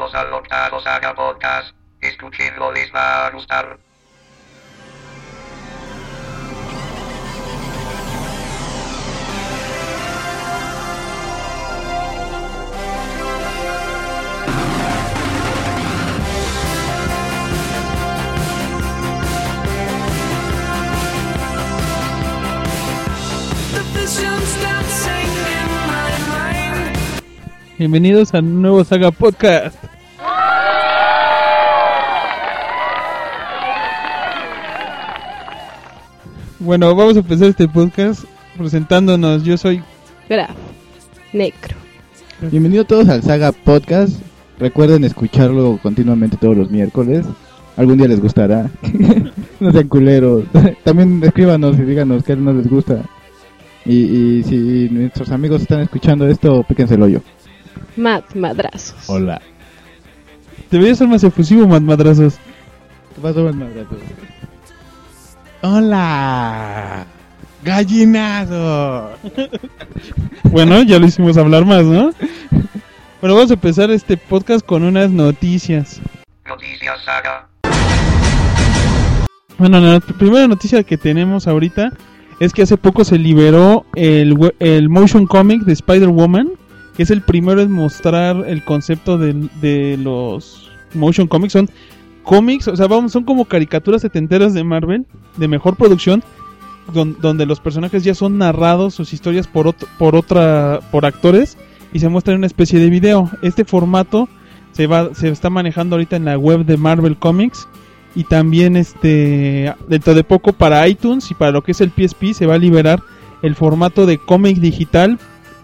Al octavo Saga Podcast. Escuchenlo, les va a gustar. Bienvenidos a un nuevo Saga Podcast. Bueno, vamos a empezar este podcast presentándonos. Yo soy Graf. Necro. Bienvenidos todos al Saga Podcast. Recuerden escucharlo continuamente todos los miércoles. Algún día les gustará. no sean culeros. También escríbanos y díganos qué no les gusta. Y, y si nuestros amigos están escuchando esto, píquense el hoyo. Mad Madrazos. Hola. Debería ser más efusivo, más madrazos. ¿Qué pasó, buen madrazo? Hola. Gallinado. Bueno, ya lo hicimos hablar más, ¿no? Bueno, vamos a empezar este podcast con unas noticias. Noticias Saga. Bueno, la not- primera noticia que tenemos ahorita es que hace poco se liberó el, we- el motion comic de Spider-Woman, que es el primero en mostrar el concepto de, de los motion comics. Son cómics, o sea, vamos, son como caricaturas setenteras de Marvel, de mejor producción, don- donde los personajes ya son narrados, sus historias por, por otra, por actores, y se muestra en una especie de video. Este formato se va, se está manejando ahorita en la web de Marvel Comics y también este dentro de poco para iTunes y para lo que es el PSP se va a liberar el formato de cómic digital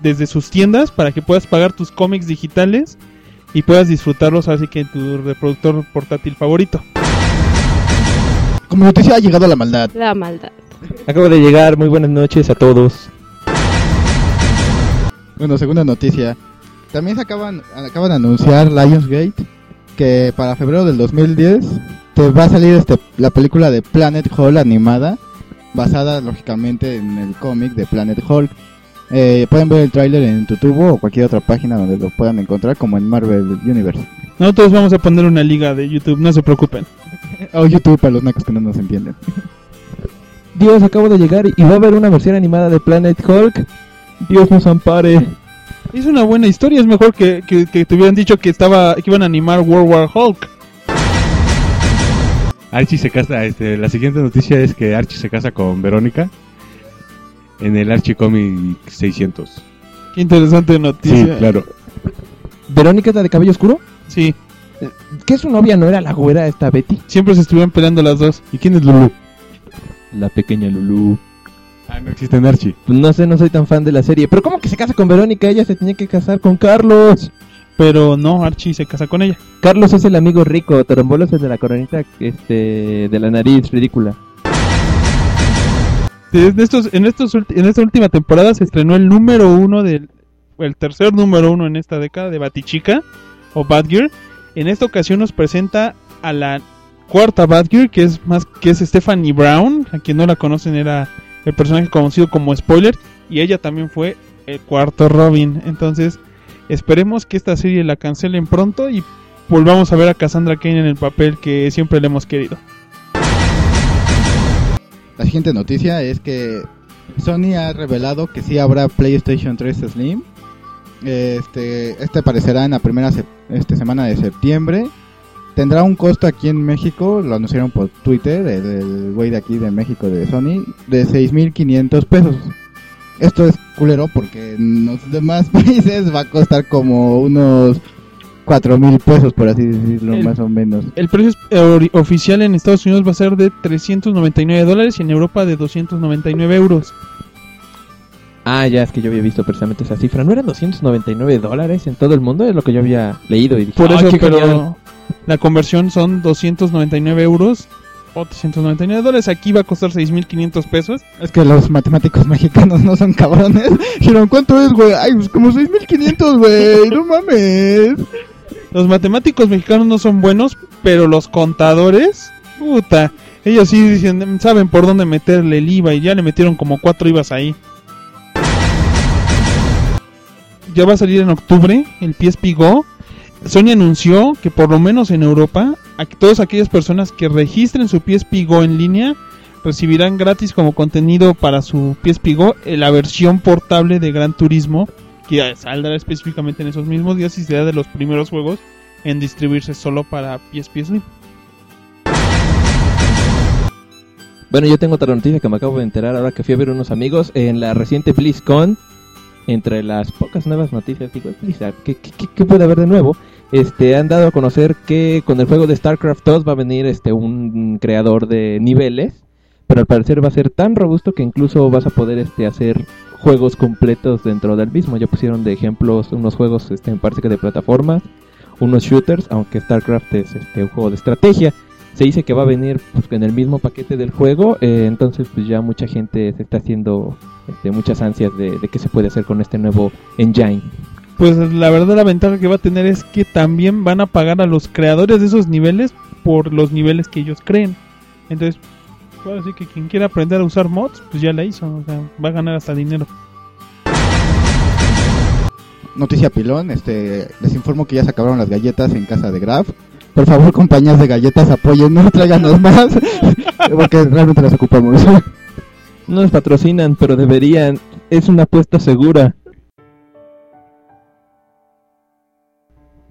desde sus tiendas para que puedas pagar tus cómics digitales y puedas disfrutarlos así que en tu reproductor portátil favorito. Como noticia ha llegado la maldad. La maldad. Acabo de llegar, muy buenas noches a todos. Bueno, segunda noticia. También se acaban, acaban de anunciar Lionsgate que para febrero del 2010 te va a salir este, la película de Planet Hall animada, basada lógicamente en el cómic de Planet Hall. Eh, pueden ver el tráiler en YouTube o cualquier otra página donde lo puedan encontrar, como en Marvel Universe. Nosotros vamos a poner una liga de YouTube, no se preocupen. O YouTube para los nacos que no nos entienden. Dios, acabo de llegar y va a haber una versión animada de Planet Hulk. Dios nos ampare. Es una buena historia, es mejor que, que, que te hubieran dicho que estaba que iban a animar World War Hulk. Archie se casa, este, la siguiente noticia es que Archie se casa con Verónica en el Archie Comic 600. Qué interesante noticia. Sí, claro. ¿Verónica es la de cabello oscuro? Sí, ¿Qué su novia no era la güera esta Betty? siempre se estuvieron peleando las dos. ¿Y quién es Lulu? La pequeña Lulu. Ah, no existe en Archie. Pues no sé, no soy tan fan de la serie. Pero ¿cómo que se casa con Verónica? Ella se tenía que casar con Carlos. Pero no, Archie se casa con ella. Carlos es el amigo rico, Torombolo es el de la coronita este, de la nariz ridícula. En, estos, en, estos, en esta última temporada se estrenó el número uno del el tercer número uno en esta década de Batichica o Badgear. En esta ocasión nos presenta a la cuarta Badgear que es más que es Stephanie Brown, a quien no la conocen era el personaje conocido como Spoiler y ella también fue el cuarto Robin. Entonces esperemos que esta serie la cancelen pronto y volvamos a ver a Cassandra Kane en el papel que siempre le hemos querido. La siguiente noticia es que Sony ha revelado que sí habrá PlayStation 3 Slim. Este, este aparecerá en la primera este, semana de septiembre. Tendrá un costo aquí en México, lo anunciaron por Twitter, el el güey de aquí de México de Sony, de 6.500 pesos. Esto es culero porque en los demás países va a costar como unos 4.000 pesos, por así decirlo, El- más o menos. El precio eh, oficial en Estados Unidos va a ser de 399 dólares y en Europa de 299 euros. Ah, ya es que yo había visto precisamente esa cifra. ¿No eran 299 dólares en todo el mundo? Es lo que yo había leído y dije, Por "Ay, eso, pero genial". la conversión son 299 euros o 399 dólares. Aquí va a costar 6.500 pesos. Es que los matemáticos mexicanos no son cabrones. Dijeron, ¿cuánto es, güey? Ay, pues como 6.500, güey. No mames. Los matemáticos mexicanos no son buenos, pero los contadores, puta, ellos sí dicen, saben por dónde meterle el IVA y ya le metieron como cuatro IVAs ahí. Ya va a salir en octubre el PSP Go Sony anunció que por lo menos en Europa, a todas aquellas personas que registren su PSP Go en línea recibirán gratis como contenido para su PSP Go eh, la versión portable de Gran Turismo que saldrá específicamente en esos mismos días y será de los primeros juegos en distribuirse solo para PSP Slim. Bueno, yo tengo otra noticia que me acabo de enterar ahora que fui a ver unos amigos en la reciente BlizzCon. Entre las pocas nuevas noticias, digo, Blizzard, ¿qué, qué, qué- qué puede haber de nuevo? Este, han dado a conocer que con el juego de StarCraft 2 va a venir este un creador de niveles, pero al parecer va a ser tan robusto que incluso vas a poder este hacer juegos completos dentro del mismo. Ya pusieron de ejemplos unos juegos, este, me parece que de plataformas, unos shooters, aunque StarCraft es este un juego de estrategia se dice que va a venir pues, en el mismo paquete del juego, eh, entonces pues ya mucha gente se está haciendo este, muchas ansias de, de qué se puede hacer con este nuevo engine. Pues la verdad la ventaja que va a tener es que también van a pagar a los creadores de esos niveles por los niveles que ellos creen. Entonces, puedo decir que quien quiera aprender a usar mods, pues ya la hizo, o sea, va a ganar hasta dinero. Noticia pilón, este, les informo que ya se acabaron las galletas en casa de Graf. Por favor, compañías de galletas, apóyennos, tráiganos más, porque realmente las ocupamos. No nos patrocinan, pero deberían. Es una apuesta segura.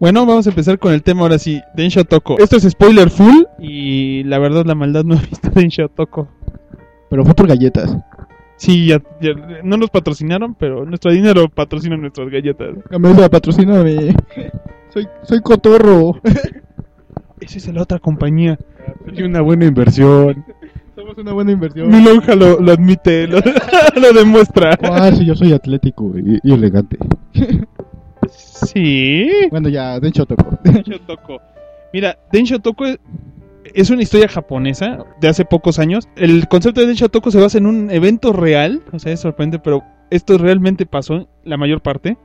Bueno, vamos a empezar con el tema ahora sí, Densho Toko. Esto es spoiler full y la verdad la maldad no ha visto Densho Toko. Pero fue por galletas. Sí, ya, ya- no nos patrocinaron, pero nuestro dinero patrocina nuestras galletas. Camisa, patrocíname. Soy, soy cotorro. Esa es la otra compañía. Sería una buena inversión. Somos una buena inversión. Mi lonja lo, lo admite, lo, lo demuestra. Ah, sí, yo soy atlético y, y elegante. Sí. Bueno, ya, de hecho toco. Densho Toko. Mira, Densho Toko es, es una historia japonesa de hace pocos años. El concepto de Densho Toko se basa en un evento real. O sea, es sorprendente, pero esto realmente pasó la mayor parte.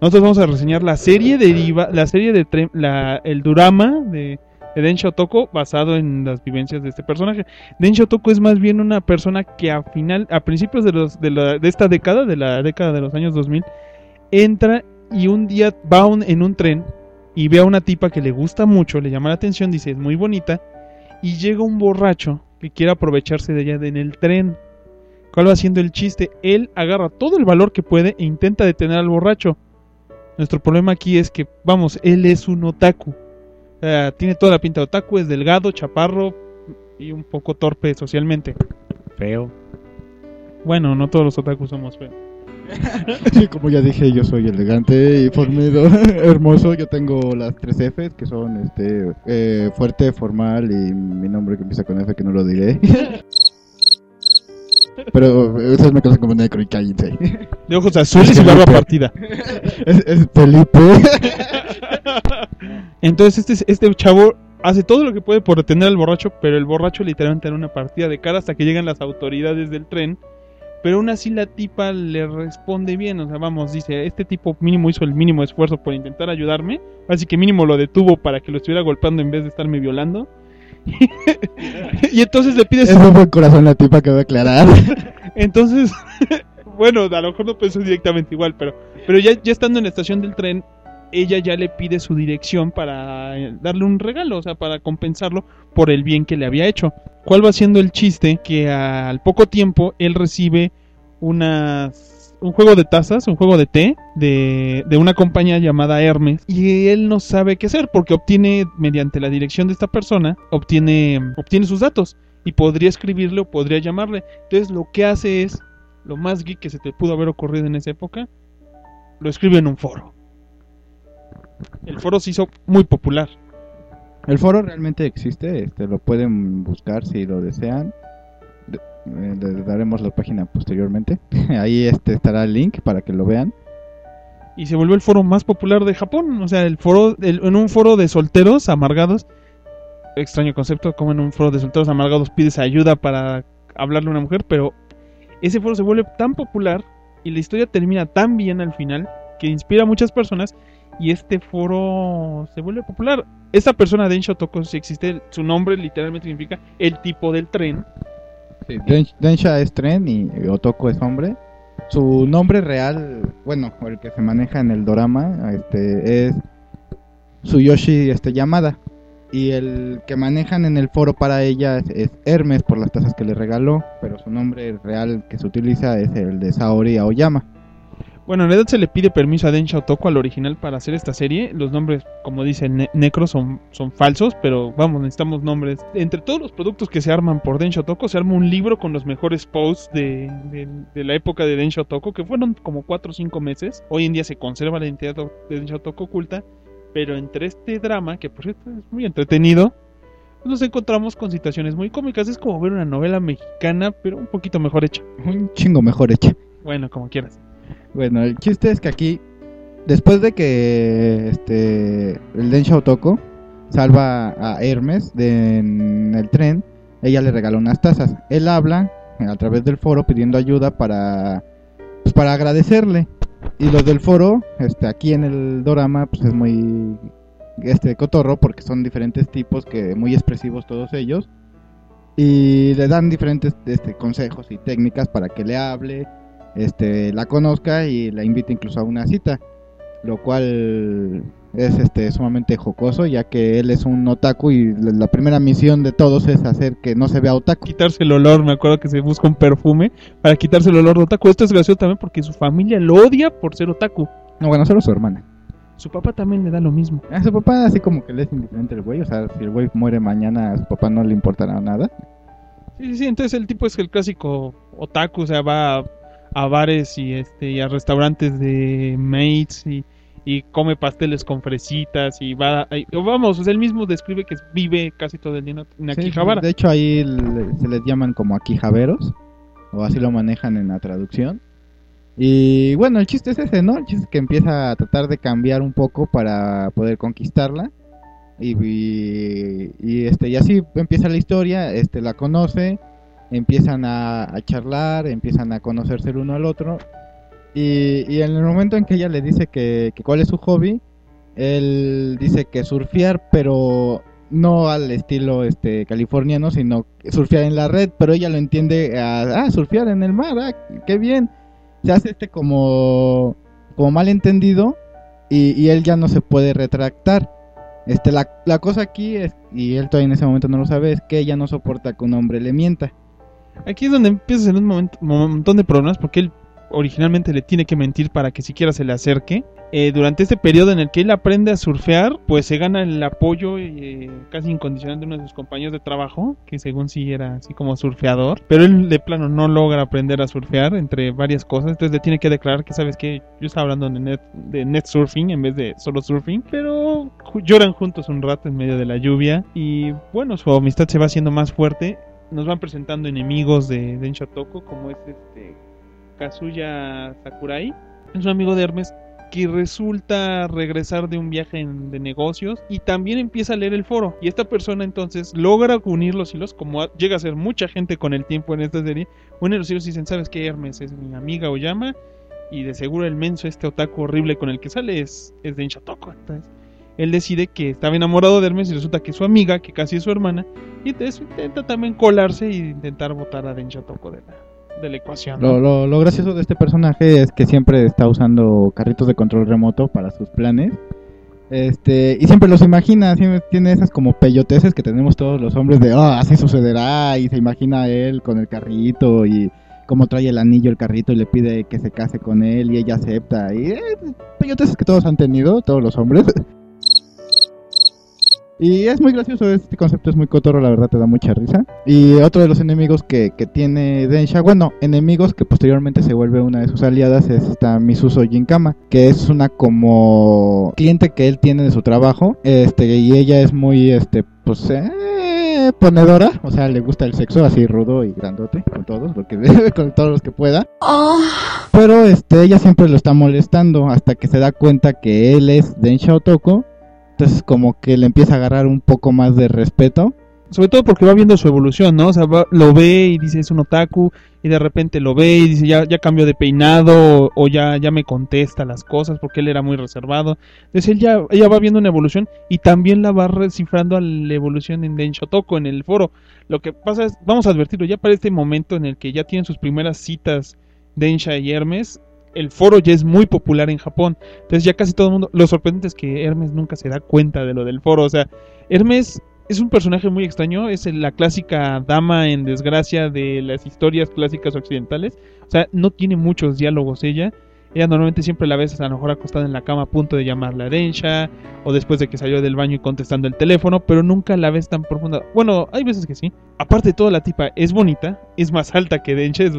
Nosotros vamos a reseñar la serie deriva, la serie de la, el drama de, de Densho Toko basado en las vivencias de este personaje. Densho Toko es más bien una persona que a final, a principios de los de, la- de esta década, de la década de los años 2000, entra y un día va un- en un tren y ve a una tipa que le gusta mucho, le llama la atención, dice es muy bonita, y llega un borracho que quiere aprovecharse de ella en el tren. ¿Cuál va siendo el chiste? Él agarra todo el valor que puede e intenta detener al borracho. Nuestro problema aquí es que, vamos, él es un otaku. Tiene toda la pinta de otaku, es delgado, chaparro y un poco torpe socialmente. Feo. Bueno, no todos los otakus somos feos. Sí, como ya dije, yo soy elegante y formido, hermoso. Yo tengo las tres Fs, que son este eh, fuerte, formal y mi nombre que empieza con F, que no lo diré. Pero ustedes me conocen como Necro y cállense. De ojos azules y barba partida. Es, es Felipe. Entonces este, este chavo hace todo lo que puede por detener al borracho, pero el borracho literalmente da una partida de cara hasta que llegan las autoridades del tren. Pero aún así la tipa le responde bien, o sea, vamos, dice, este tipo mínimo hizo el mínimo esfuerzo por intentar ayudarme, así que mínimo lo detuvo para que lo estuviera golpeando en vez de estarme violando. y entonces le pide Es un buen corazón la tipa que voy a aclarar. Entonces, bueno, a lo mejor no pensó directamente igual, pero, pero ya, ya estando en la estación del tren, ella ya le pide su dirección para eh, darle un regalo, o sea, para compensarlo por el bien que le había hecho. ¿Cuál va siendo el chiste? Que al poco tiempo él recibe unas, un juego de tazas, un juego de té de, de una compañía llamada Hermes y él no sabe qué hacer porque obtiene, mediante la dirección de esta persona, obtiene, obtiene sus datos y podría escribirle o podría llamarle. Entonces lo que hace es, lo más geek que se te pudo haber ocurrido en esa época, lo escribe en un foro. El foro se hizo muy popular. El foro realmente existe, este lo pueden buscar si lo desean. De- eh, les daremos la página posteriormente. Ahí este estará el link para que lo vean. Y se volvió el foro más popular de Japón. O sea, el foro, el- en un foro de solteros amargados. Extraño concepto, como en un foro de solteros amargados pides ayuda para hablarle a una mujer, pero ese foro se vuelve tan popular y la historia termina tan bien al final que inspira a muchas personas y este foro se vuelve popular. Esta persona de Toko, si existe, su nombre literalmente significa el tipo del tren. Den- Densha es tren y Otoko es hombre. Su nombre real, bueno, el que se maneja en el dorama, este es Tsuyoshi este, Yamada. Y el que manejan en el foro para ella es, es Hermes por las tazas que le regaló, pero su nombre real que se utiliza es el de Saori Aoyama. Bueno, en realidad se le pide permiso a Densha Otoko al original para hacer esta serie. Los nombres, como dice Ne- Necro, son, son falsos, pero vamos, necesitamos nombres. Entre todos los productos que se arman por Densha Otoko, se arma un libro con los mejores posts de, de- de la época de Densha Otoko, que fueron como 4 o 5 meses. Hoy en día se conserva la identidad de Densha Otoko oculta, pero entre este drama, que por cierto es muy entretenido, nos encontramos con situaciones muy cómicas. Es como ver una novela mexicana, pero un poquito mejor hecha. Un chingo mejor hecha. Bueno, como quieras. Bueno, el chiste es que aquí, después de que este el Densha Otoko salva a Hermes de, en el tren, ella le regaló unas tazas. Él habla a través del foro pidiendo ayuda para pues, para agradecerle. Y los del foro, este aquí en el dorama, pues es muy este cotorro porque son diferentes tipos que muy expresivos todos ellos y le dan diferentes este, consejos y técnicas para que le hable, este, la conozca y la invite incluso a una cita, lo cual es este sumamente jocoso ya que él es un otaku y la primera misión de todos es hacer que no se vea otaku. quitarse el olor, me acuerdo que se busca un perfume para quitarse el olor de otaku. Esto es gracioso también porque su familia lo odia por ser otaku. No, bueno, solo su hermana. Su papá también le da lo mismo. A su papá así como que le es indiferente el güey, o sea, si el güey muere mañana a su papá no le importará nada. Sí, sí, sí, entonces el tipo es el clásico otaku, o sea, va a, bares y este y a restaurantes de mates y, y come pasteles con fresitas y va y- vamos, él mismo describe que vive casi todo el día en- en Sí, Akihabara. de hecho ahí le- se les llaman como aquijaveros, o así lo manejan en la traducción. Y bueno, el chiste es ese, ¿no? El chiste es que empieza a tratar de cambiar un poco para poder conquistarla. Y, y, y, este y así empieza la historia, este la conoce, empiezan a, charlar, empiezan a conocerse el uno al otro. Y, en el momento en que ella le dice que, cuál es su hobby, él dice que surfear, pero no al estilo este californiano, sino surfear en la red, pero ella lo entiende a ah, surfear en el mar, ah, qué bien. Se hace este como como malentendido y, y él ya no se puede retractar. Este la, la cosa aquí es y él todavía en ese momento no lo sabe es que ella no soporta que un hombre le mienta. Aquí es donde empiezas en un momento, montón de problemas porque él originalmente le tiene que mentir para que siquiera se le acerque. Eh, durante este periodo en el que él aprende a surfear, pues se gana el apoyo eh, casi incondicional de uno de sus compañeros de trabajo, que según sí era así como surfeador, pero él de plano no logra aprender a surfear entre varias cosas, entonces le tiene que declarar que sabes que yo estaba hablando de net, de net surfing en vez de solo surfing, pero lloran juntos un rato en medio de la lluvia y bueno, su amistad se va haciendo más fuerte nos van presentando enemigos de Densha Toko, como es este Kazuya Sakurai. Es un amigo de Hermes que resulta regresar de un viaje en- de negocios y también empieza a leer el foro. Y esta persona entonces logra unir los hilos, como a- llega a ser mucha gente con el tiempo en esta serie. Unen los hilos y dicen, ¿sabes qué? Hermes es mi amiga Oyama y de seguro el menso, este otaku horrible con el que sale es, es Densha Toko. Entonces él decide que estaba enamorado de Hermes y resulta que es su amiga, que casi es su hermana, y entonces intenta también colarse e intentar votar a Densha Toko de la, de la ecuación. ¿no? Lo, lo, lo gracioso de este personaje es que siempre está usando carritos de control remoto para sus planes. Este, y siempre los imagina, siempre tiene esas como peyoteces que tenemos todos los hombres de, ah, así sucederá, y se imagina a él con el carrito y cómo trae el anillo el carrito y le pide que se case con él y ella acepta. Y eh, peyoteces que todos han tenido, todos los hombres. Y es muy gracioso, este concepto es muy cotorro, la verdad te da mucha risa. Y otro de los enemigos que, que tiene Densha, bueno, enemigos que posteriormente se vuelve una de sus aliadas es esta Misuso Jinkama, que es una como cliente que él tiene de su trabajo, este y ella es muy este pues eh, ponedora, o sea, le gusta el sexo así rudo y grandote con todos, lo que con todos los que pueda. Pero este ella siempre lo está molestando hasta que se da cuenta que él es Densha Otoko. Entonces como que le empieza a agarrar un poco más de respeto. Sobre todo porque va viendo su evolución, ¿no? O sea, va- lo ve y dice es un otaku y de repente lo ve y dice ya, ya cambió de peinado o, ya, ya me contesta las cosas porque él era muy reservado. Entonces él ya, ella va viendo una evolución y también la va descifrando a la evolución en Densho Toko, en el foro. Lo que pasa es, vamos a advertirlo, ya para este momento en el que ya tienen sus primeras citas Densha y Hermes, el foro ya es muy popular en Japón. Entonces ya casi todo el mundo... Lo sorprendente es que Hermes nunca se da cuenta de lo del foro. O sea, Hermes es un personaje muy extraño. Es la clásica dama en desgracia de las historias clásicas occidentales. O sea, no tiene muchos diálogos ella. Ella normalmente siempre la ves a lo mejor acostada en la cama a punto de llamarle a Densha o después de que salió del baño y contestando el teléfono, pero nunca la ves tan profunda. Bueno, hay veces que sí. Aparte de todo, la tipa es bonita, es más alta que Densha, es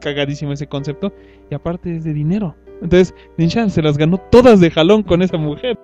cagadísimo ese concepto, y aparte es de dinero. Entonces, Densha se las ganó todas de jalón con esa mujer.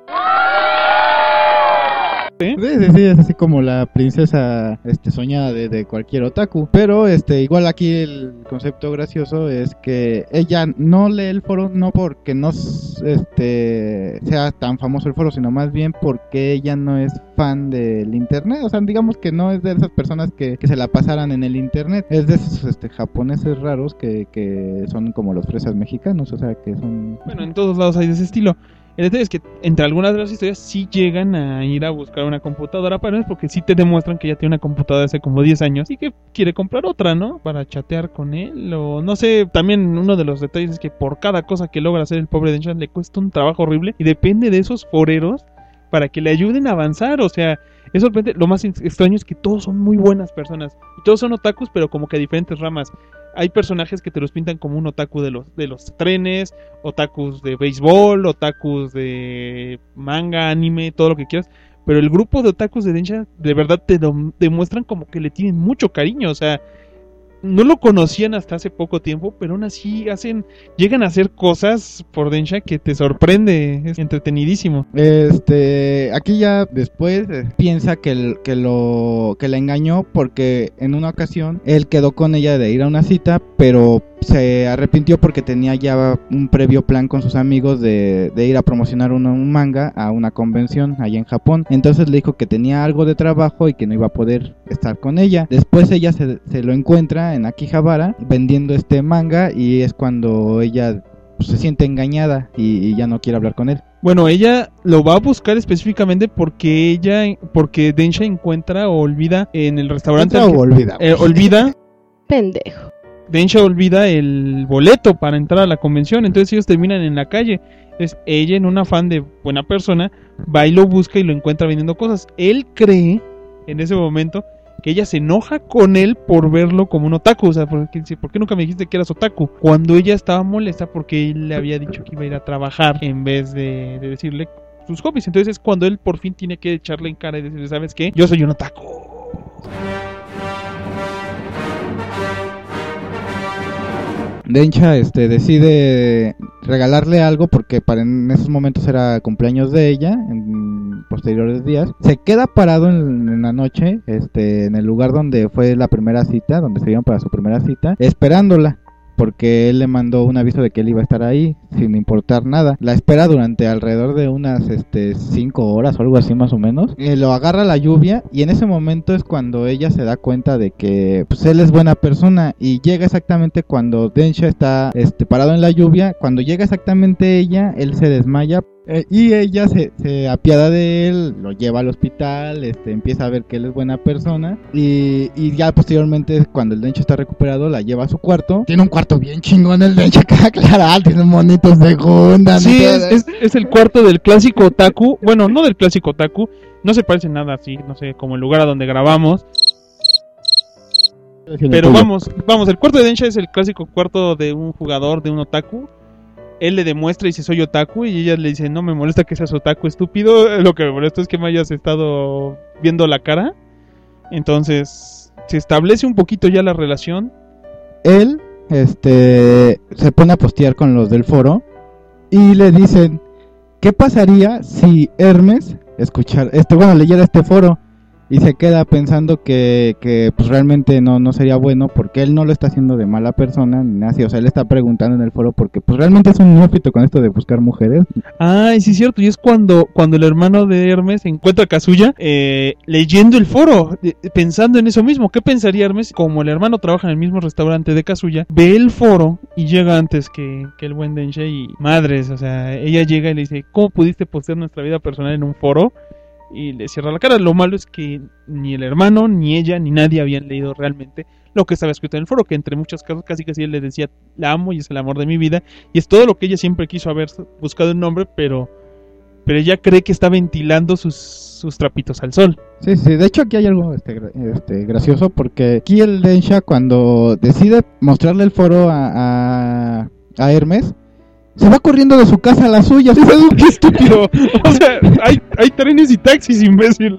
¿Sí? Sí, sí, sí, es así como la princesa este, soñada de, de cualquier otaku. Pero este, igual aquí el concepto gracioso es que ella no lee el foro no porque no este, sea tan famoso el foro, sino más bien porque ella no es fan del internet. O sea, digamos que no es de esas personas que, que se la pasaran en el internet. Es de esos este, japoneses raros que, que son como los fresas mexicanos. O sea, que son... Bueno, en todos lados hay de ese estilo. El detalle es que entre algunas de las historias sí llegan a ir a buscar una computadora para él porque sí te demuestran que ya tiene una computadora hace como 10 años y que quiere comprar otra, ¿no? Para chatear con él o no sé, también uno de los detalles es que por cada cosa que logra hacer el pobre Denshan le cuesta un trabajo horrible y depende de esos foreros para que le ayuden a avanzar, o sea, es sorprendente, lo más ex- extraño es que todos son muy buenas personas y todos son otakus pero como que a diferentes ramas. Hay personajes que te los pintan como un otaku de los, de los trenes, otakus de béisbol, otakus de manga, anime, todo lo que quieras. Pero el grupo de otakus de Densha de verdad te demuestran como que le tienen mucho cariño. O sea, no lo conocían hasta hace poco tiempo, pero aún así hacen, llegan a hacer cosas por Densha que te sorprende. Es entretenidísimo. Este, aquí ya después eh, piensa que, que lo que la engañó porque en una ocasión él quedó con ella de ir a una cita, pero se arrepintió porque tenía ya un previo plan con sus amigos de, de ir a promocionar un, un manga a una convención allá en Japón. Entonces le dijo que tenía algo de trabajo y que no iba a poder estar con ella. Después ella se, se lo encuentra en Akihabara vendiendo este manga y es cuando ella pues, se siente engañada y- y ya no quiere hablar con él. Bueno, ella lo va a buscar específicamente porque ella, porque Densha encuentra o olvida en el restaurante. olvida. eh, olvida Pendejo. Densha olvida el boleto para entrar a la convención, entonces ellos terminan en la calle. Es ella en un afán de buena persona va y lo busca y lo encuentra vendiendo cosas. Él cree en ese momento que ella se enoja con él por verlo como un otaku, o sea, porque dice, ¿por qué nunca me dijiste que eras otaku? Cuando ella estaba molesta porque él le había dicho que iba a ir a trabajar en vez de, de decirle sus hobbies. Entonces es cuando él por fin tiene que echarle en cara y decirle, ¿sabes qué? Yo soy un otaku. Dencha este, decide regalarle algo porque para en esos momentos era cumpleaños de ella, en posteriores días. Se queda parado en, en la noche, este, en el lugar donde fue la primera cita, donde se vieron para su primera cita, esperándola. Porque él le mandó un aviso de que él iba a estar ahí sin importar nada. La espera durante alrededor de unas este, cinco horas o algo así más o menos. Eh, lo agarra la lluvia y en ese momento es cuando ella se da cuenta de que pues, él es buena persona y llega exactamente cuando Densha está este, parado en la lluvia. Cuando llega exactamente ella, él se desmaya eh, y ella se, se apiada de él, lo lleva al hospital, este, empieza a ver que él es buena persona y, y ya posteriormente cuando el Densha está recuperado la lleva a su cuarto. Tiene un cuarto bien chingón el Densha, queda claro, tiene monitos de Gundam. Sí, es- es el cuarto del clásico otaku. Bueno, no del clásico otaku. No se parece nada así, no sé, como el lugar a donde grabamos. Pero vamos, vamos, el cuarto de Densha es el clásico cuarto de un jugador, de un otaku. Él le demuestra y dice soy otaku y ella le dice no me molesta que seas otaku estúpido, lo que me molesta es que me hayas estado viendo la cara. Entonces se establece un poquito ya la relación. él este se pone a postear con los del foro y le dicen qué pasaría si Hermes escuchar este bueno leyera este foro y se queda pensando que, que pues realmente no, no sería bueno porque él no lo está haciendo de mala persona ni nada o sea él está preguntando en el foro porque pues realmente es un neófito con esto de buscar mujeres Ay, sí es cierto, y es cuando, cuando el hermano de Hermes encuentra a Kazuya eh, leyendo el foro, eh, pensando en eso mismo. ¿Qué pensaría Hermes? Como el hermano trabaja en el mismo restaurante de Kazuya, ve el foro y llega antes que, que el buen Densha y madres, o sea, ella llega y le dice, ¿cómo pudiste postear nuestra vida personal en un foro? Y le cierra la cara. Lo malo es que ni el hermano, ni ella, ni nadie habían leído realmente lo que estaba escrito en el foro, que entre muchas cosas casi casi él le decía, la amo y es el amor de mi vida, y es todo lo que ella siempre quiso haber buscado un nombre, pero, pero ella cree que está ventilando sus, sus trapitos al sol. Sí, sí, de hecho aquí hay algo este, este, gracioso porque aquí el Densha cuando decide mostrarle el foro a, a Hermes, se va corriendo de su casa a la suya. ¡Qué estúpido! O sea, hay, hay trenes y taxis, imbécil.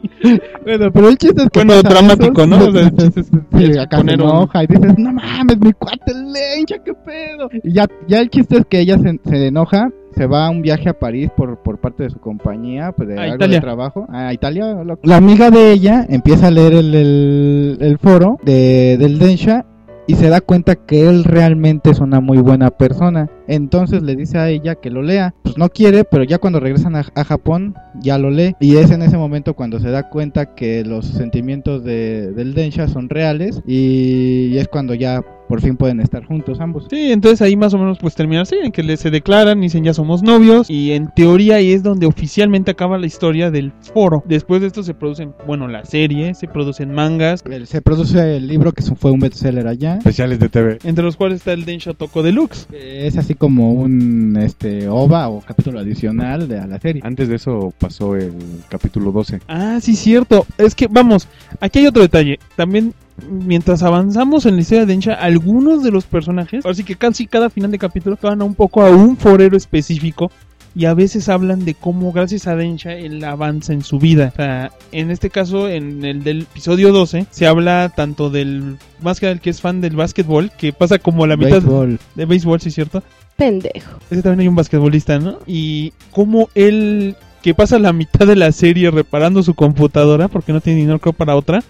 Bueno, pero el chiste es que Bueno, dramático, eso, ¿no? O sea, el sí, chiste es- sí, es acá se un- enoja y dices, no mames, mi cuate el Densha, qué pedo. Y ya, ya el chiste es que ella se, se enoja, se va a un viaje a París por, por parte de su compañía, pues de A algo Italia. de trabajo, a Italia. La amiga de ella empieza a leer el, el, el foro de, del Densha y se da cuenta que él realmente es una muy buena persona. Entonces le dice a ella que lo lea. Pues no quiere, pero ya cuando regresan a, Japón ya lo lee. Y es en ese momento cuando se da cuenta que los sentimientos de, del Densha son reales y es cuando ya por fin pueden estar juntos ambos. Sí, entonces ahí más o menos pues termina así, en que le- se declaran, dicen ya somos novios y en teoría ahí es donde oficialmente acaba la historia del foro. Después de esto se producen, bueno, la serie, se producen mangas, Se produce el libro que fue un bestseller allá. Especiales de TV. entre los cuales está el Densha Toko Deluxe. que Es así como un este OVA o capítulo adicional de a la serie. Antes de eso pasó el capítulo 12. Ah, sí, cierto. Es que, vamos, aquí hay otro detalle. También, mientras avanzamos en la historia de Densha, algunos de los personajes, así que casi cada final de capítulo, van a un poco a un forero específico. Y a veces hablan de cómo, gracias a Densha, él avanza en su vida. O sea, en este caso, en el del episodio 12, se habla tanto del, más que del que es fan del básquetbol, que pasa como la mitad Béisbol. de béisbol, sí, cierto. Pendejo. Ese también hay un basquetbolista, ¿no? Y cómo él, que pasa la mitad de la serie reparando su computadora porque no tiene dinero creo, para otra,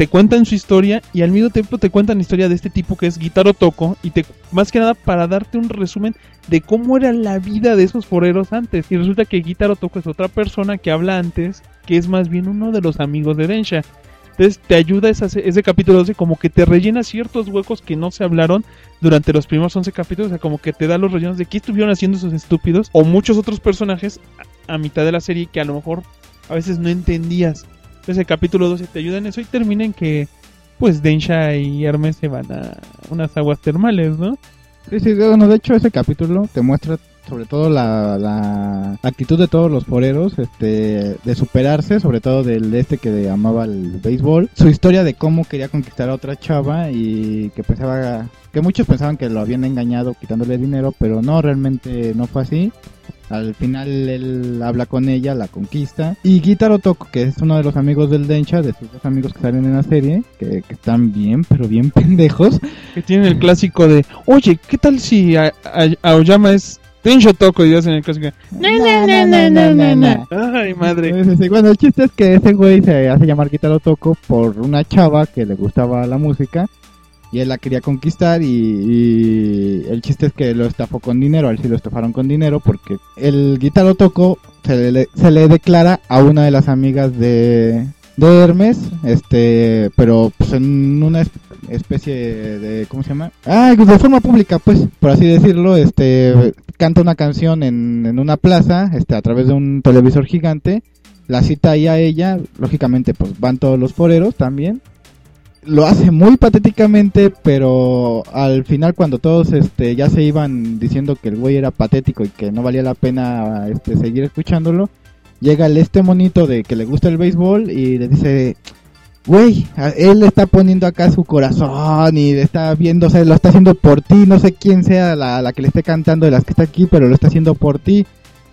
te cuentan su historia y al mismo tiempo te cuentan la historia de este tipo que es Guitaro Toco y te más que nada para darte un resumen de cómo era la vida de esos foreros antes. Y resulta que Guitaro Toco es otra persona que habla antes, que es más bien uno de los amigos de Densha. Entonces te ayuda esa- ese capítulo 12 como que te rellena ciertos huecos que no se hablaron durante los primeros 11 capítulos, o sea, como que te da los rellenos de qué estuvieron haciendo esos estúpidos o muchos otros personajes a mitad de la serie que a lo mejor a veces no entendías. Entonces el capítulo 12 te ayuda en eso y termina en que pues Densha y Hermes se van a unas aguas termales, ¿no? Sí, sí, bueno, de hecho ese capítulo te muestra sobre todo la, la actitud de todos los foreros, este, de superarse, sobre todo del este que amaba el béisbol, su historia de cómo quería conquistar a otra chava y que pensaba, que muchos pensaban que lo habían engañado quitándole dinero, pero no, realmente no fue así. Al final él habla con ella, la conquista. Y Gitaro Toko, que es uno de los amigos del Densha, de sus dos amigos que salen en la serie, que, que están bien, pero bien pendejos. Que tienen el clásico de, oye, ¿qué tal si a- a- Aoyama es Densha Toko? Y hacen el clásico, Na, na, na, na, na, na. ay madre. Sí. Bueno, el chiste es que ese güey se hace llamar Guitarro Toco por una chava que le gustaba la música y él la quería conquistar y, y el chiste es que lo estafó con dinero, a él sí lo estafaron con dinero porque el Guitarro Toco se le, se le declara a una de las amigas de, de Hermes, este, pero pues en una es- especie de, ¿cómo se llama? Ah, de forma pública, pues, por así decirlo, este, canta una canción en, en una plaza, este, a través de un televisor gigante, la cita ahí a ella, lógicamente, pues van todos los foreros también. Lo hace muy patéticamente, pero al final cuando todos este ya se iban diciendo que el güey era patético y que no valía la pena este seguir escuchándolo, llega este monito de que le gusta el béisbol y le dice, güey, él está poniendo acá su corazón y le está viendo, o sea, lo está haciendo por ti, no sé quién sea la, la que le esté cantando de las que está aquí, pero lo está haciendo por ti.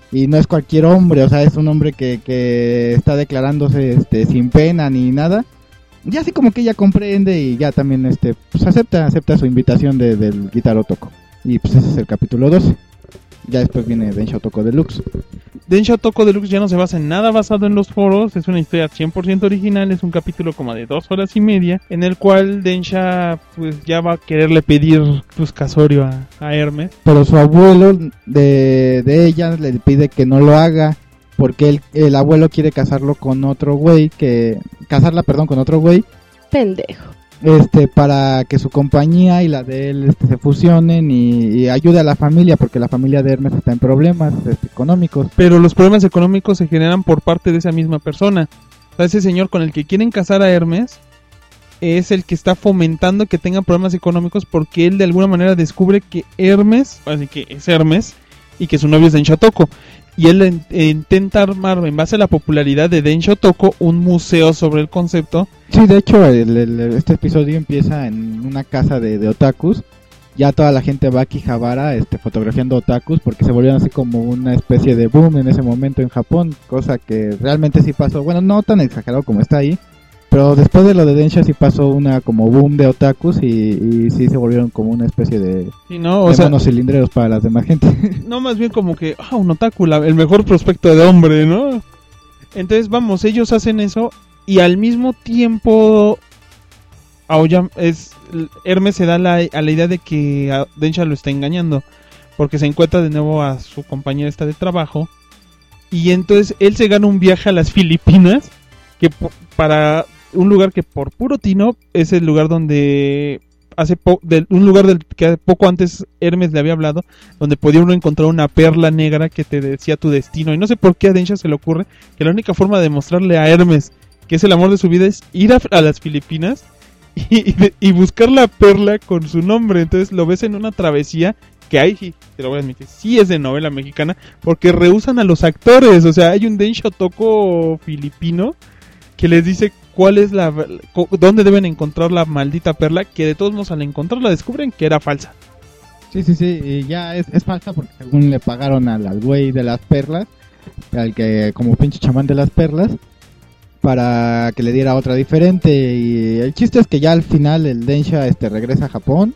Y no es cualquier hombre, o sea, es un hombre que, que está declarándose este, sin pena ni nada. Ya así como que ella comprende y ya también este, pues acepta, acepta su invitación de, del Guitarro Toco. Y pues ese es el capítulo 12. Ya después viene Densho Toco Deluxe. Densha Toko Deluxe ya no se basa en nada basado en los foros, es una historia 100% original, es un capítulo como de dos horas y media, en el cual Densha pues ya va a quererle pedir pues casorio a, a Hermes. pero su abuelo de, de ella le pide que no lo haga porque el, el abuelo quiere casarlo con otro güey que casarla perdón con otro güey Pendejo. este para que su compañía y la de él este, se fusionen y, y ayude a la familia porque la familia de Hermes está en problemas este, económicos. Pero los problemas económicos se generan por parte de esa misma persona. O sea, ese señor con el que quieren casar a Hermes es el que está fomentando que tengan problemas económicos porque él de alguna manera descubre que Hermes, así que es Hermes, y que su novio es Den Shotoko. Y él en- intenta armar, en base a la popularidad de Den Shotoko, un museo sobre el concepto. Sí, de hecho, el- este episodio empieza en una casa de, otakus. Ya toda la gente va a Akihabara este, fotografiando otakus porque se volvieron así como una especie de boom en ese momento en Japón, cosa que realmente sí pasó. Bueno, no tan exagerado como está ahí, pero después de lo de Densha sí pasó una como boom de otakus y, y sí se volvieron como una especie de, ¿sí, no? O de sea, monos cilindreros para las demás gente. no más bien como que, ah, un otaku, la- el mejor prospecto de hombre, ¿no? Entonces, vamos, ellos hacen eso y al mismo tiempo Aoyama es Hermes se da la, a la idea de que Densha lo está engañando porque se encuentra de nuevo a su compañera esta de trabajo y entonces él se gana un viaje a las Filipinas que para un lugar que por puro tino es el lugar donde hace un lugar del que poco antes Hermes le había hablado donde podía uno encontrar una perla negra que te decía tu destino. Y no sé por qué a Densha se le ocurre que la única forma de mostrarle a Hermes que es el amor de su vida es ir a, las Filipinas y, buscar la perla con su nombre. Entonces lo ves en una travesía que hay, te lo voy a admitir, sí es de novela mexicana porque rehusan a los actores. O sea, hay un Densha Toko filipino que les dice cuál es la dónde deben encontrar la maldita perla que de todos modos al encontrarla descubren que era falsa. Sí, sí, sí, y ya es, es falsa porque según le pagaron al, al güey de las perlas, al que como pinche chamán de las perlas, para que le diera otra diferente. Y el chiste es que ya al final el Densha este, regresa a Japón,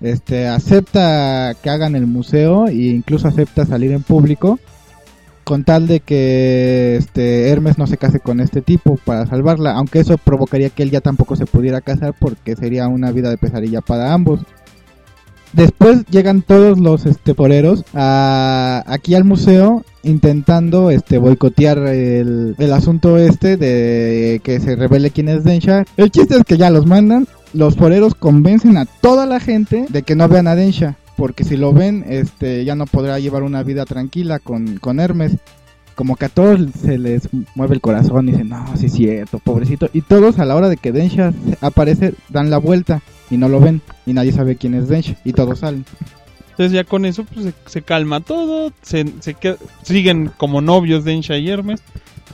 este, acepta que hagan el museo e incluso acepta salir en público con tal de que este Hermes no se case con este tipo para salvarla, aunque eso provocaría que él ya tampoco se pudiera casar porque sería una vida de pesadilla para ambos. Después llegan todos los este poreros a, aquí al museo intentando este boicotear el, el asunto este de que se revele quién es Densha. El chiste es que ya los mandan, los foreros convencen a toda la gente de que no vean a Densha, porque si lo ven este ya no podrá llevar una vida tranquila con, con Hermes. Como que a todos se les mueve el corazón y dicen, no, sí es cierto, pobrecito. Y todos a la hora de que Densha aparece dan la vuelta y no lo ven y nadie sabe quién es Densha y todos salen. Entonces ya con eso pues, se, calma todo, se, se qued- siguen como novios Densha y Hermes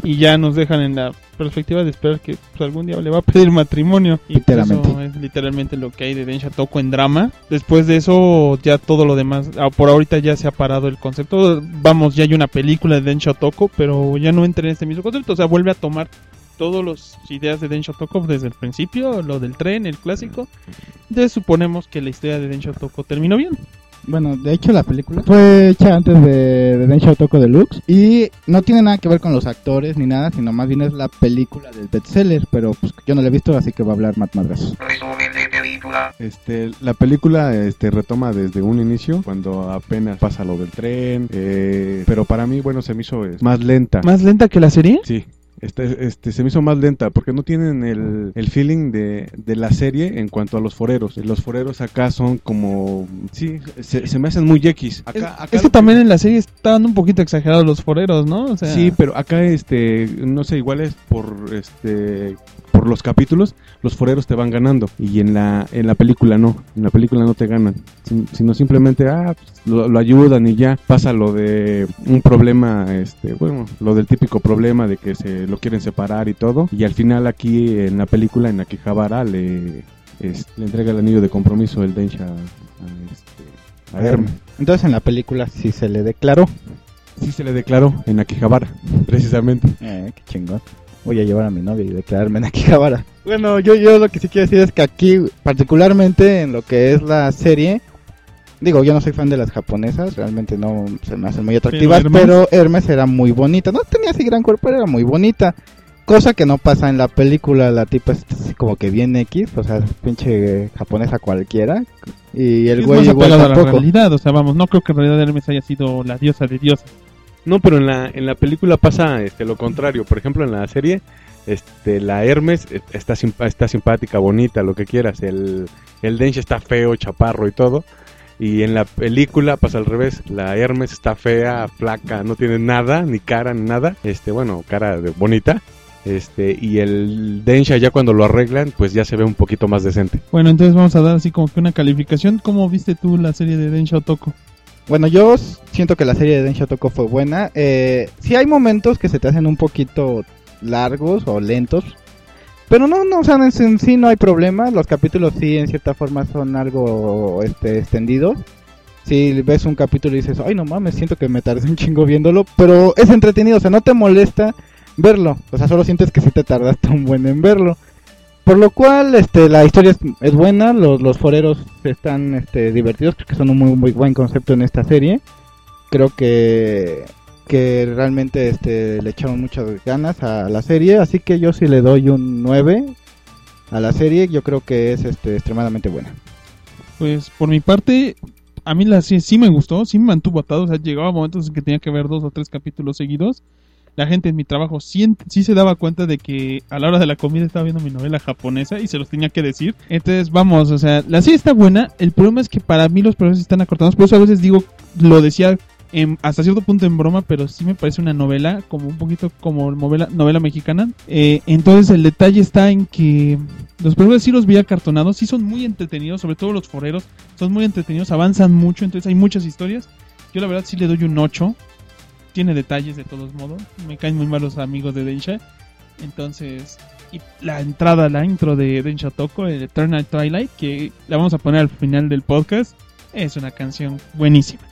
y ya nos dejan en la perspectiva de esperar que pues, algún día le va a pedir matrimonio. Y pues, Literalmente. eso es literalmente lo que hay de Densha Toko en drama. Después de eso ya todo lo demás, ah, por ahorita ya se ha parado el concepto. Vamos, ya hay una película de Densha Toko, pero ya no entra en este mismo concepto. O sea, vuelve a tomar todas las ideas de Densha Toko desde el principio, lo del tren, el clásico. Entonces suponemos que la historia de Densha Toko terminó bien. Bueno, de hecho la película fue hecha antes de, de Densha Otoko Deluxe y no tiene nada que ver con los actores ni nada, sino más bien es la película del bestseller, pero pues yo no la he visto, así que va a hablar Matt Madrazos. Resumen de película. Este, la película este, retoma desde un inicio, cuando apenas pasa lo del tren, eh, pero para mí, bueno, se me hizo es, más lenta. ¿Más lenta que la serie? Sí, este, este, se me hizo más lenta porque no tienen el, el feeling de, de la serie en cuanto a los foreros. Los foreros acá son como, sí, se, se me hacen muy X. Acá, Es, acá es que lo también en la serie estaban un poquito exagerados los foreros, ¿no? O sea, Sí, pero acá, este, no sé, igual es por, este, por los capítulos, los foreros te van ganando. Y en la, en la película no, en la película no te ganan. Sin- Sino simplemente, ah, pues, lo, lo ayudan y ya pasa lo de un problema, este, bueno, lo del típico problema de que se lo quieren separar y todo. Y al final aquí en la película, en la que Javara le, es- le entrega el anillo de compromiso el Densha a, este, a Hermes. Entonces en la película sí se le declaró. Sí se le declaró en Akihabara, precisamente. Eh, qué chingón. Voy a llevar a mi novia y declararme en Akihabara. Bueno, yo, yo lo que sí quiero decir es que aquí, particularmente en lo que es la serie, digo, yo no soy fan de las japonesas, realmente no se me hacen muy atractivas, Hermes. pero Hermes era muy bonita. No tenía así gran cuerpo, pero era muy bonita. Cosa que no pasa en la película, la tipa es así como que bien X, o sea, pinche japonesa cualquiera. Y el güey igual a la tampoco. realidad. O sea, vamos, no creo que en realidad Hermes haya sido la diosa de dioses. No, pero en la, en la película pasa este, lo contrario. Por ejemplo, en la serie, este, la Hermes está, simpa- está simpática, bonita, lo que quieras. El, el está feo, chaparro y todo. Y en la película pasa al revés. La Hermes está fea, flaca, no tiene nada, ni cara, ni nada. Este, bueno, cara de bonita. Este, y el Densha ya cuando lo arreglan, pues ya se ve un poquito más decente. Bueno, entonces vamos a dar así como que una calificación. ¿Cómo viste tú la serie de Densha Otoko? Bueno, yo siento que la serie de Densha Toko fue buena. Eh, sí hay momentos que se te hacen un poquito largos o lentos. Pero no, no, o sea, en, en sí no hay problema. Los capítulos sí, en cierta forma, son algo este, extendidos. Si ves un capítulo y dices, ay, no mames, siento que me tardé un chingo viéndolo. Pero es entretenido, o sea, no te molesta verlo. O sea, solo sientes que sí te tardaste un buen en verlo. Por lo cual, este, la historia es, buena, los, los foreros están este, divertidos, creo que son un muy, muy buen concepto en esta serie. Creo que, que realmente este, le echaron muchas ganas a la serie, así que yo sí le doy un 9 a la serie, yo creo que es este, extremadamente buena. Pues por mi parte, a mí la serie sí me gustó, sí me mantuvo atado. O sea, llegaba momentos en que tenía que ver dos o tres capítulos seguidos. La gente en mi trabajo sí, se daba cuenta de que a la hora de la comida estaba viendo mi novela japonesa y se los tenía que decir. Entonces, vamos, o sea, la serie está buena. El problema es que para mí los problemas están acortados. Por eso a veces digo, lo decía hasta cierto punto en broma, pero sí me parece una novela, como un poquito como novela, mexicana. Eh, entonces el detalle está en que los personajes sí los vi acartonados, sí son muy entretenidos, sobre todo los foreros, son muy entretenidos, avanzan mucho, entonces hay muchas historias. Yo la verdad sí le doy un 8. Tiene detalles de todos modos. Me caen muy mal los amigos de Densha. Entonces, y la entrada, la intro de Densha Toko, el Eternal Twilight, que la vamos a poner al final del podcast, es una canción buenísima.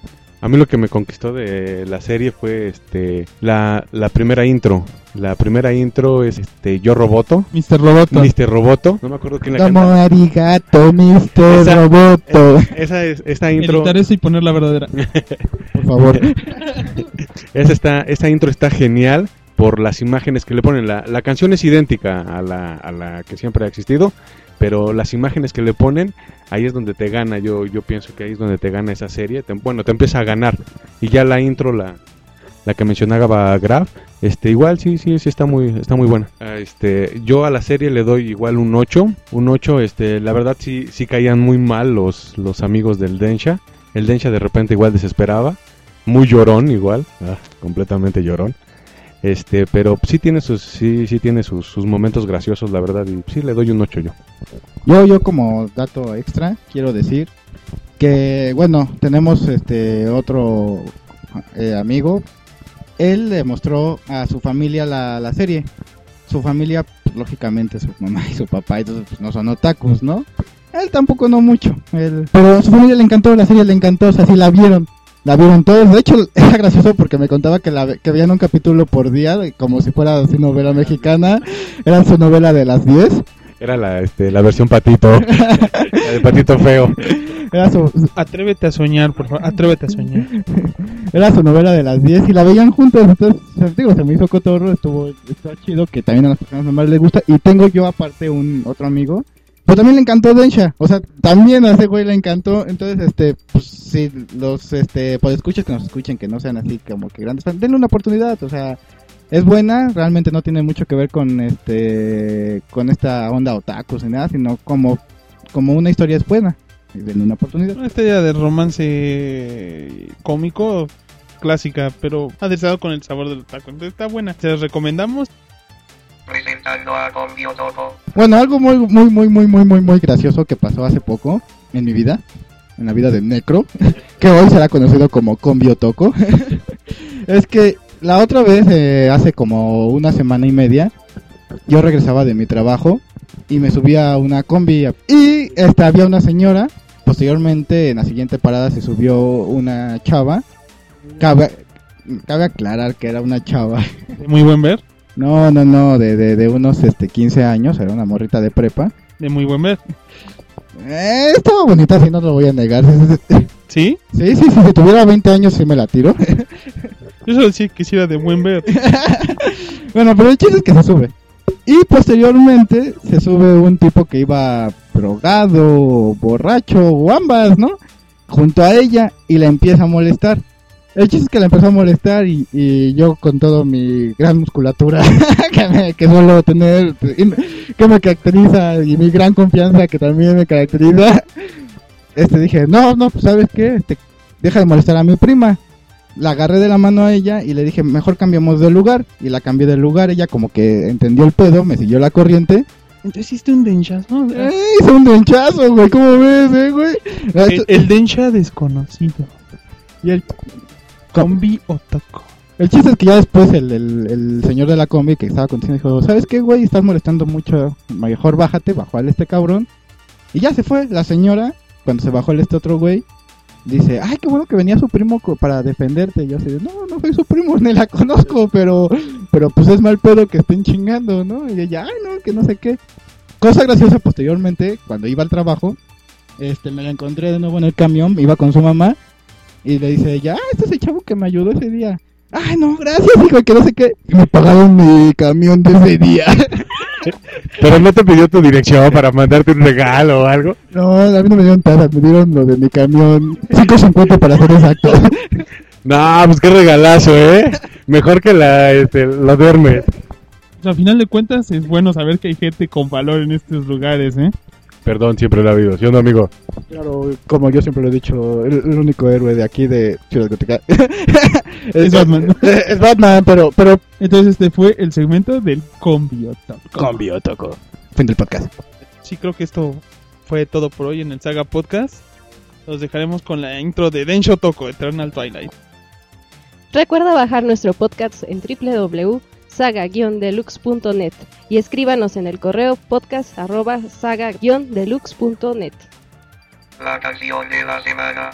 A mí lo que me conquistó de la serie fue este la, la primera intro. La primera intro es este Yo Roboto, Mr. Roboto. Mr. Roboto. No me acuerdo quién la Como canta. arigato, Mr. Esa- Roboto. Esa es esta intro. Editar eso y poner la verdadera. Por favor. Esa está esta intro está genial por las imágenes que le ponen. La, la canción es idéntica a la, a la que siempre ha existido, pero las imágenes que le ponen, ahí es donde te gana. Yo, yo pienso que ahí es donde te gana esa serie. Te- bueno, te empieza a ganar. Y ya la intro, la, la que mencionaba Graf, este, igual sí, sí, sí está muy, está muy buena. Ah, Este, yo a la serie le doy igual un 8, un 8, este, la verdad sí, sí caían muy mal los, los amigos del Densha. El Densha de repente igual desesperaba, muy llorón igual, ah, completamente llorón. Este, pero sí tiene sus, sí, sí tiene sus, sus momentos graciosos, la verdad, y sí le doy un 8 yo. Yo, yo como dato extra quiero decir que, bueno, tenemos este otro eh, amigo. Él le mostró a su familia la, la serie. Su familia, pues, lógicamente, su mamá y su papá, entonces pues, no son otakus, ¿no? Él tampoco no mucho. Él... Pero a su familia le encantó, la serie le encantó, o sea, sí la vieron. La vieron todos. De hecho, era gracioso porque me contaba que, la, que veían un capítulo por día, como si fuera así novela mexicana. Era su novela de las 10. Era la, este, la versión patito, la de patito feo. Era su, Atrévete a soñar, por favor. Atrévete a soñar. era su novela de las 10 y la veían juntos. Entonces, digo, se me hizo cotorro, estuvo, estuvo chido, que también a las personas normales les gusta. Y tengo yo aparte un otro amigo, pero también le encantó Densha. O sea, también a ese güey le encantó. Entonces, este, pues si los, este, pues escuchas que nos escuchen, que no sean así como que grandes denle una oportunidad. O sea, es buena, realmente no tiene mucho que ver con este, con esta onda otakus ni nada, sino como, como una historia es buena. Denle una oportunidad. Esta idea de romance cómico clásica, pero aderezado con el sabor del taco. Entonces está buena. Se las recomendamos. Presentando a Convio Toco. Bueno, algo muy, muy, muy, muy, muy, muy, muy gracioso que pasó hace poco en mi vida, en la vida de Necro, que hoy será conocido como Combio Toco, es que la otra vez, eh, hace como una semana y media, yo regresaba de mi trabajo y me subía a una combi y este, había una señora, posteriormente en la siguiente parada se subió una chava, cabe, cabe aclarar que era una chava. Muy buen ver. No, no, no, de, de, de unos este, 15 años, era una morrita de prepa. De muy buen ver. Eh, estaba bonita, sí, no lo voy a negar. ¿Sí? Sí, sí, sí, si tuviera 20 años sí me la tiro. Yo solo decía que sí era de buen ver. bueno, pero el chiste es que se sube. Y posteriormente se sube un tipo que iba drogado, borracho o ambas, ¿no? Junto a ella y la empieza a molestar. El chiste es que la empezó a molestar y, y yo con todo mi gran musculatura que, me, que suelo tener, que me caracteriza y mi gran confianza que también me caracteriza, este dije, no, no, pues sabes qué, este, deja de molestar a mi prima. La agarré de la mano a ella y le dije, mejor cambiamos de lugar. Y la cambié de lugar, ella como que entendió el pedo, me siguió la corriente. Entonces hiciste un denchazo. ¡Eh, hizo un denchazo, güey! ¿Cómo ves, eh, güey? El, el dencha desconocido. Y el, Combi Otoko. El chiste es que ya después el, el, el señor de la combi que estaba contigo dijo, ¿sabes qué, güey? Estás molestando mucho. Mejor bájate, bajó al este cabrón. Y ya se fue. La señora, cuando se bajó el este otro güey, dice, ay, qué bueno que venía su primo para defenderte. Y yo así, no, no soy su primo, ni la conozco, pero, pero pues es mal pedo que estén chingando, ¿no? Y ella, ay, no, que no sé qué. Cosa graciosa posteriormente, cuando iba al trabajo, este, me la encontré de nuevo en el camión, iba con su mamá, y le dice ella, ah, este es el chavo que me ayudó ese día. Ay, no, gracias, hijo, que no sé qué. Y me pagaron mi camión de ese día. Pero no te pidió tu dirección para mandarte un regalo o algo. no, a mí no me dieron nada, me dieron lo de mi camión. 5.50 para ser exacto. No, pues qué regalazo, ¿eh? Mejor que la, este, lo duerme. O sea, a final de cuentas es bueno saber que hay gente con valor en estos lugares, ¿eh? Perdón, siempre lo ha habido, ¿sí o no, amigo? Claro, como yo siempre lo he dicho, el, el único héroe de aquí de Ciudad Gótica Es Batman. Es Batman, pero, pero Entonces este fue el segmento del Combi Otoko. toco. Fin del podcast. Sí, creo que esto fue todo por hoy en el Saga Podcast. Los dejaremos con la intro de Densho Toko, Eternal Twilight. Recuerda bajar nuestro podcast en www.saga-deluxe.net y escríbanos en el correo podcast arroba saga-deluxe.net. La canción de la semana.